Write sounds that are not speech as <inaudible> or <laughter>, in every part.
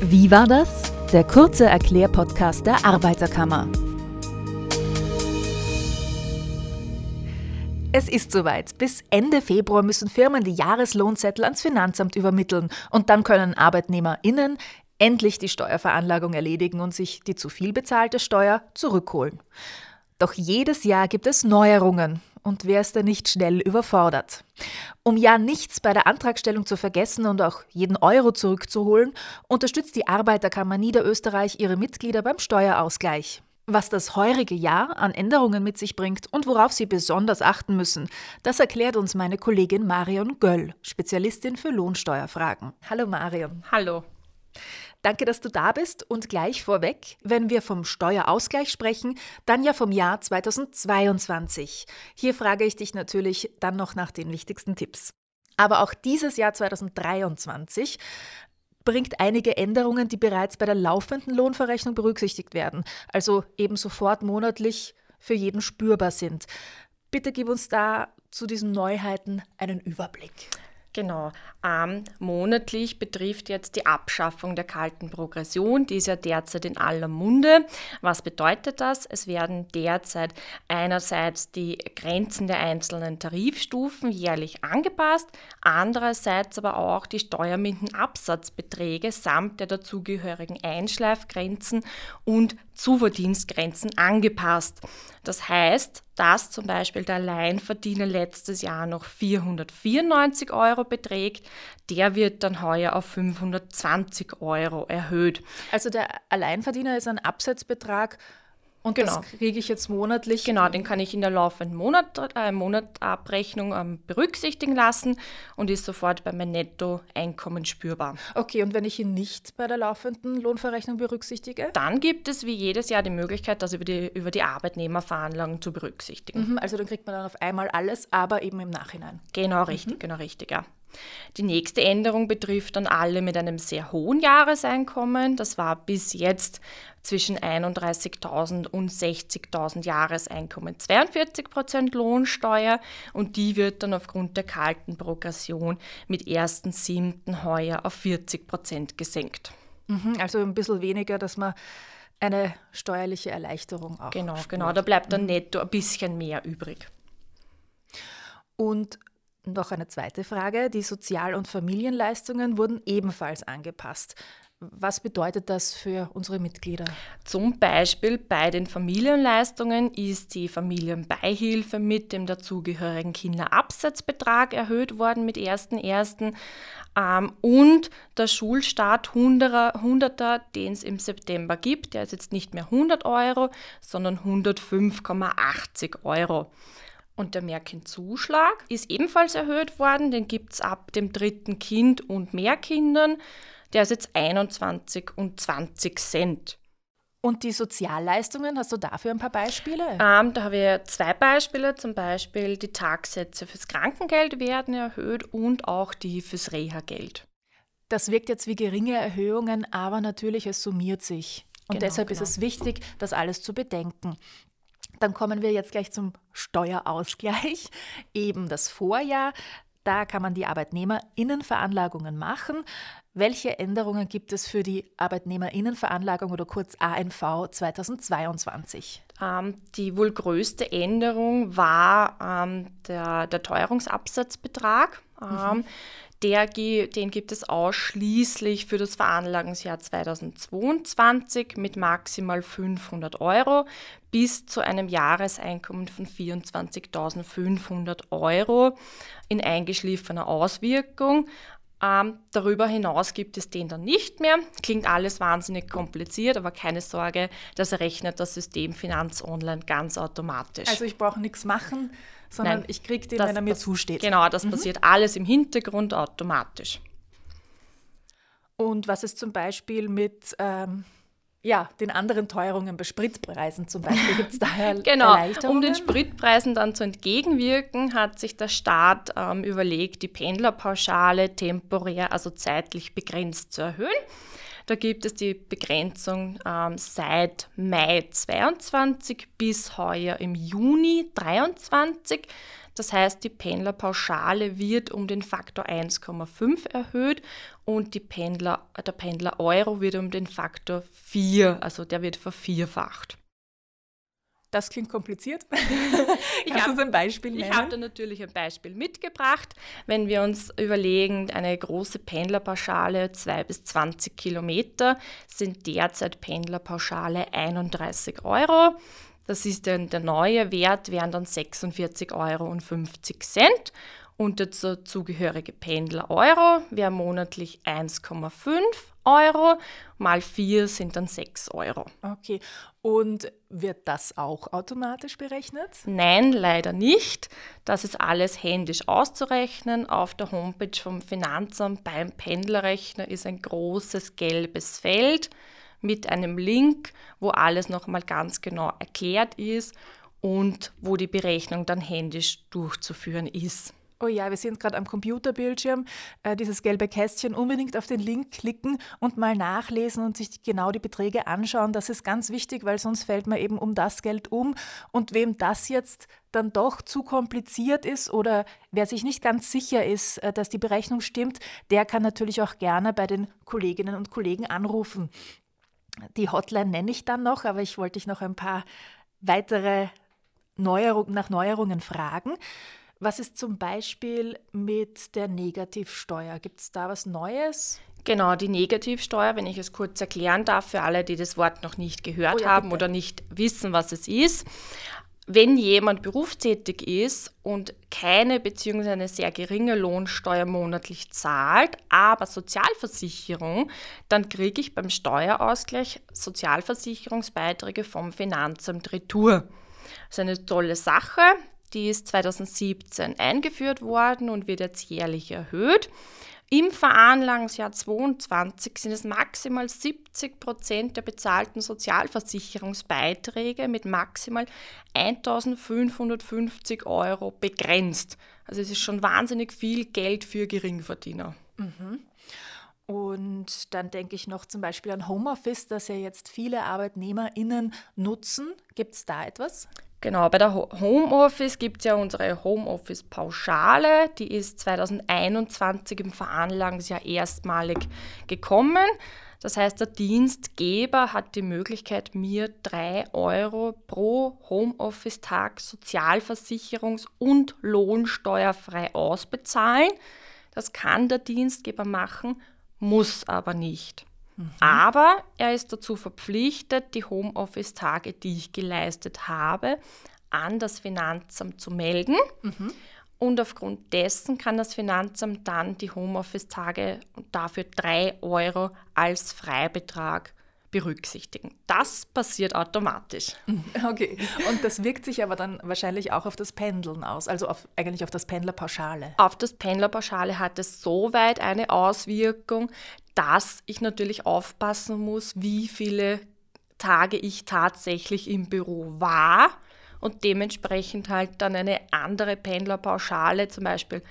Wie war das? Der kurze Erklärpodcast der Arbeiterkammer. Es ist soweit. Bis Ende Februar müssen Firmen die Jahreslohnzettel ans Finanzamt übermitteln und dann können ArbeitnehmerInnen endlich die Steuerveranlagung erledigen und sich die zu viel bezahlte Steuer zurückholen. Doch jedes Jahr gibt es Neuerungen und wer ist da nicht schnell überfordert? Um ja nichts bei der Antragstellung zu vergessen und auch jeden Euro zurückzuholen, unterstützt die Arbeiterkammer Niederösterreich ihre Mitglieder beim Steuerausgleich. Was das heurige Jahr an Änderungen mit sich bringt und worauf Sie besonders achten müssen, das erklärt uns meine Kollegin Marion Göll, Spezialistin für Lohnsteuerfragen. Hallo Marion. Hallo. Danke, dass du da bist und gleich vorweg, wenn wir vom Steuerausgleich sprechen, dann ja vom Jahr 2022. Hier frage ich dich natürlich dann noch nach den wichtigsten Tipps. Aber auch dieses Jahr 2023 bringt einige Änderungen, die bereits bei der laufenden Lohnverrechnung berücksichtigt werden, also eben sofort monatlich für jeden spürbar sind. Bitte gib uns da zu diesen Neuheiten einen Überblick. Genau. Ähm, monatlich betrifft jetzt die Abschaffung der kalten Progression. Die ist ja derzeit in aller Munde. Was bedeutet das? Es werden derzeit einerseits die Grenzen der einzelnen Tarifstufen jährlich angepasst, andererseits aber auch die Steuermindenabsatzbeträge samt der dazugehörigen Einschleifgrenzen und Zuverdienstgrenzen angepasst. Das heißt, dass zum Beispiel der Alleinverdiener letztes Jahr noch 494 Euro beträgt, der wird dann heuer auf 520 Euro erhöht. Also der Alleinverdiener ist ein Absetzbetrag und genau. das kriege ich jetzt monatlich. Genau, den kann ich in der laufenden Monat, äh, Monatabrechnung ähm, berücksichtigen lassen und ist sofort bei meinem Nettoeinkommen spürbar. Okay, und wenn ich ihn nicht bei der laufenden Lohnverrechnung berücksichtige? Dann gibt es wie jedes Jahr die Möglichkeit, das über die, über die Arbeitnehmerveranlagung zu berücksichtigen. Mhm, also dann kriegt man dann auf einmal alles, aber eben im Nachhinein. Genau, richtig, mhm. genau richtig, ja. Die nächste Änderung betrifft dann alle mit einem sehr hohen Jahreseinkommen. Das war bis jetzt zwischen 31.000 und 60.000 Jahreseinkommen 42 Prozent Lohnsteuer und die wird dann aufgrund der kalten Progression mit 1.7. heuer auf 40 Prozent gesenkt. Mhm, also ein bisschen weniger, dass man eine steuerliche Erleichterung auch. Genau, spürt. genau. Da bleibt dann netto ein bisschen mehr übrig. Und noch eine zweite Frage. Die Sozial- und Familienleistungen wurden ebenfalls angepasst. Was bedeutet das für unsere Mitglieder? Zum Beispiel bei den Familienleistungen ist die Familienbeihilfe mit dem dazugehörigen Kinderabsatzbetrag erhöht worden mit 1.1. Ähm, und der Schulstart 100er, den es im September gibt, der ist jetzt nicht mehr 100 Euro, sondern 105,80 Euro. Und der Mehrkindzuschlag ist ebenfalls erhöht worden. Den gibt es ab dem dritten Kind und mehr Kindern. Der ist jetzt 21 und 20 Cent. Und die Sozialleistungen, hast du dafür ein paar Beispiele? Ähm, da habe ich zwei Beispiele. Zum Beispiel die Tagsätze fürs Krankengeld werden erhöht und auch die fürs Reha-Geld. Das wirkt jetzt wie geringe Erhöhungen, aber natürlich, es summiert sich. Und genau, deshalb genau. ist es wichtig, das alles zu bedenken. Dann kommen wir jetzt gleich zum Steuerausgleich. <laughs> Eben das Vorjahr. Da kann man die Arbeitnehmerinnenveranlagungen machen. Welche Änderungen gibt es für die Arbeitnehmerinnenveranlagung oder kurz ANV 2022? Ähm, die wohl größte Änderung war ähm, der, der Teuerungsabsatzbetrag. Ähm, mhm. Der, den gibt es ausschließlich für das Veranlagungsjahr 2022 mit maximal 500 Euro bis zu einem Jahreseinkommen von 24.500 Euro in eingeschliffener Auswirkung. Ähm, darüber hinaus gibt es den dann nicht mehr. Klingt alles wahnsinnig kompliziert, aber keine Sorge, das errechnet das System Finanz Online ganz automatisch. Also ich brauche nichts machen, sondern Nein, ich kriege den, das, wenn er mir das, zusteht. Genau, das mhm. passiert alles im Hintergrund automatisch. Und was ist zum Beispiel mit ähm, ja, den anderen Teuerungen bei Spritpreisen zum Beispiel? Gibt es daher <laughs> Genau, um den Spritpreisen dann zu entgegenwirken, hat sich der Staat ähm, überlegt, die Pendlerpauschale temporär, also zeitlich begrenzt zu erhöhen. Da gibt es die Begrenzung ähm, seit Mai 22 bis heuer im Juni 23. Das heißt, die Pendlerpauschale wird um den Faktor 1,5 erhöht und Pendler, der Pendler Euro wird um den Faktor 4, also der wird vervierfacht. Das klingt kompliziert. <laughs> ich habe ein Beispiel nennen? Ich habe da natürlich ein Beispiel mitgebracht. Wenn wir uns überlegen, eine große Pendlerpauschale, 2 bis 20 Kilometer, sind derzeit Pendlerpauschale 31 Euro. Das ist dann der neue Wert, wären dann 46,50 Euro und der zugehörige Pendler Euro wäre monatlich 1,5 Euro, mal 4 sind dann 6 Euro. Okay, und wird das auch automatisch berechnet? Nein, leider nicht. Das ist alles händisch auszurechnen. Auf der Homepage vom Finanzamt beim Pendlerrechner ist ein großes gelbes Feld mit einem Link, wo alles nochmal ganz genau erklärt ist und wo die Berechnung dann händisch durchzuführen ist. Oh ja, wir sind gerade am Computerbildschirm. Äh, dieses gelbe Kästchen unbedingt auf den Link klicken und mal nachlesen und sich genau die Beträge anschauen. Das ist ganz wichtig, weil sonst fällt man eben um das Geld um. Und wem das jetzt dann doch zu kompliziert ist oder wer sich nicht ganz sicher ist, äh, dass die Berechnung stimmt, der kann natürlich auch gerne bei den Kolleginnen und Kollegen anrufen. Die Hotline nenne ich dann noch, aber ich wollte dich noch ein paar weitere Neuerung, nach Neuerungen fragen. Was ist zum Beispiel mit der Negativsteuer? Gibt es da was Neues? Genau, die Negativsteuer, wenn ich es kurz erklären darf für alle, die das Wort noch nicht gehört oh ja, haben bitte. oder nicht wissen, was es ist. Wenn jemand berufstätig ist und keine bzw. eine sehr geringe Lohnsteuer monatlich zahlt, aber Sozialversicherung, dann kriege ich beim Steuerausgleich Sozialversicherungsbeiträge vom Finanzamt Retour. Das ist eine tolle Sache. Die ist 2017 eingeführt worden und wird jetzt jährlich erhöht. Im Veranlagungsjahr 22 sind es maximal 70 Prozent der bezahlten Sozialversicherungsbeiträge mit maximal 1550 Euro begrenzt. Also es ist schon wahnsinnig viel Geld für Geringverdiener. Mhm. Und dann denke ich noch zum Beispiel an Homeoffice, das ja jetzt viele ArbeitnehmerInnen nutzen. Gibt es da etwas? Genau, bei der Homeoffice gibt es ja unsere Homeoffice-Pauschale. Die ist 2021 im Veranlagungsjahr erstmalig gekommen. Das heißt, der Dienstgeber hat die Möglichkeit, mir 3 Euro pro Homeoffice-Tag sozialversicherungs- und lohnsteuerfrei ausbezahlen. Das kann der Dienstgeber machen, muss aber nicht. Aber er ist dazu verpflichtet, die Homeoffice-Tage, die ich geleistet habe, an das Finanzamt zu melden. Mhm. Und aufgrund dessen kann das Finanzamt dann die Homeoffice-Tage und dafür 3 Euro als Freibetrag berücksichtigen. Das passiert automatisch. <laughs> Okay. Und das wirkt sich aber dann wahrscheinlich auch auf das Pendeln aus, also auf, eigentlich auf das Pendlerpauschale. Auf das Pendlerpauschale hat es soweit eine Auswirkung, dass ich natürlich aufpassen muss, wie viele Tage ich tatsächlich im Büro war und dementsprechend halt dann eine andere Pendlerpauschale, zum Beispiel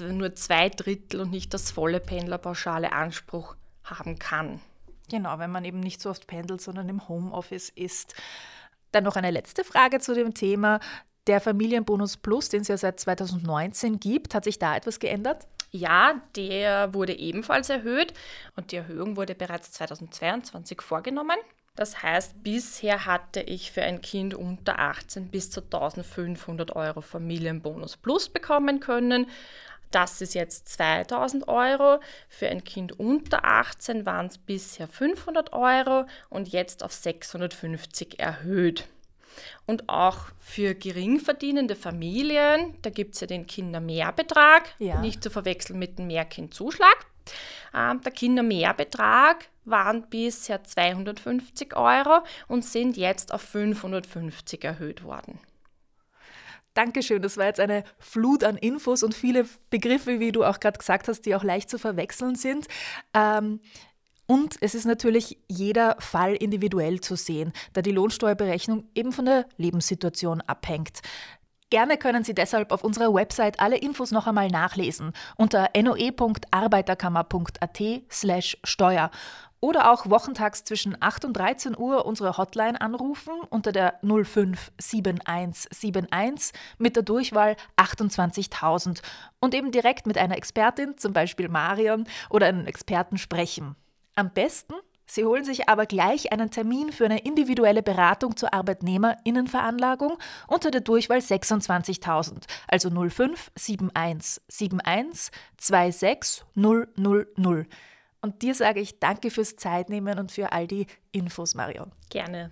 nur zwei Drittel und nicht das volle Pendlerpauschale Anspruch haben kann. Genau, wenn man eben nicht so oft pendelt, sondern im Homeoffice ist. Dann noch eine letzte Frage zu dem Thema. Der Familienbonus Plus, den es ja seit 2019 gibt, hat sich da etwas geändert? Ja, der wurde ebenfalls erhöht und die Erhöhung wurde bereits 2022 vorgenommen. Das heißt, bisher hatte ich für ein Kind unter 18 bis zu 1500 Euro Familienbonus Plus bekommen können. Das ist jetzt 2000 Euro. Für ein Kind unter 18 waren es bisher 500 Euro und jetzt auf 650 erhöht. Und auch für gering verdienende Familien, da gibt es ja den Kindermehrbetrag, ja. nicht zu verwechseln mit dem Mehrkindzuschlag. Ähm, der Kindermehrbetrag waren bisher 250 Euro und sind jetzt auf 550 erhöht worden. Dankeschön, das war jetzt eine Flut an Infos und viele Begriffe, wie du auch gerade gesagt hast, die auch leicht zu verwechseln sind. Ähm, und es ist natürlich jeder Fall individuell zu sehen, da die Lohnsteuerberechnung eben von der Lebenssituation abhängt. Gerne können Sie deshalb auf unserer Website alle Infos noch einmal nachlesen unter noe.arbeiterkammer.at/steuer. oder auch wochentags zwischen 8 und 13 Uhr unsere Hotline anrufen unter der 057171 mit der Durchwahl 28.000 und eben direkt mit einer Expertin, zum Beispiel Marion, oder einem Experten sprechen. Am besten Sie holen sich aber gleich einen Termin für eine individuelle Beratung zur Arbeitnehmerinnenveranlagung unter der Durchwahl 26.000, also 05 71 71 26 000. Und dir sage ich danke fürs Zeitnehmen und für all die Infos, Marion. Gerne.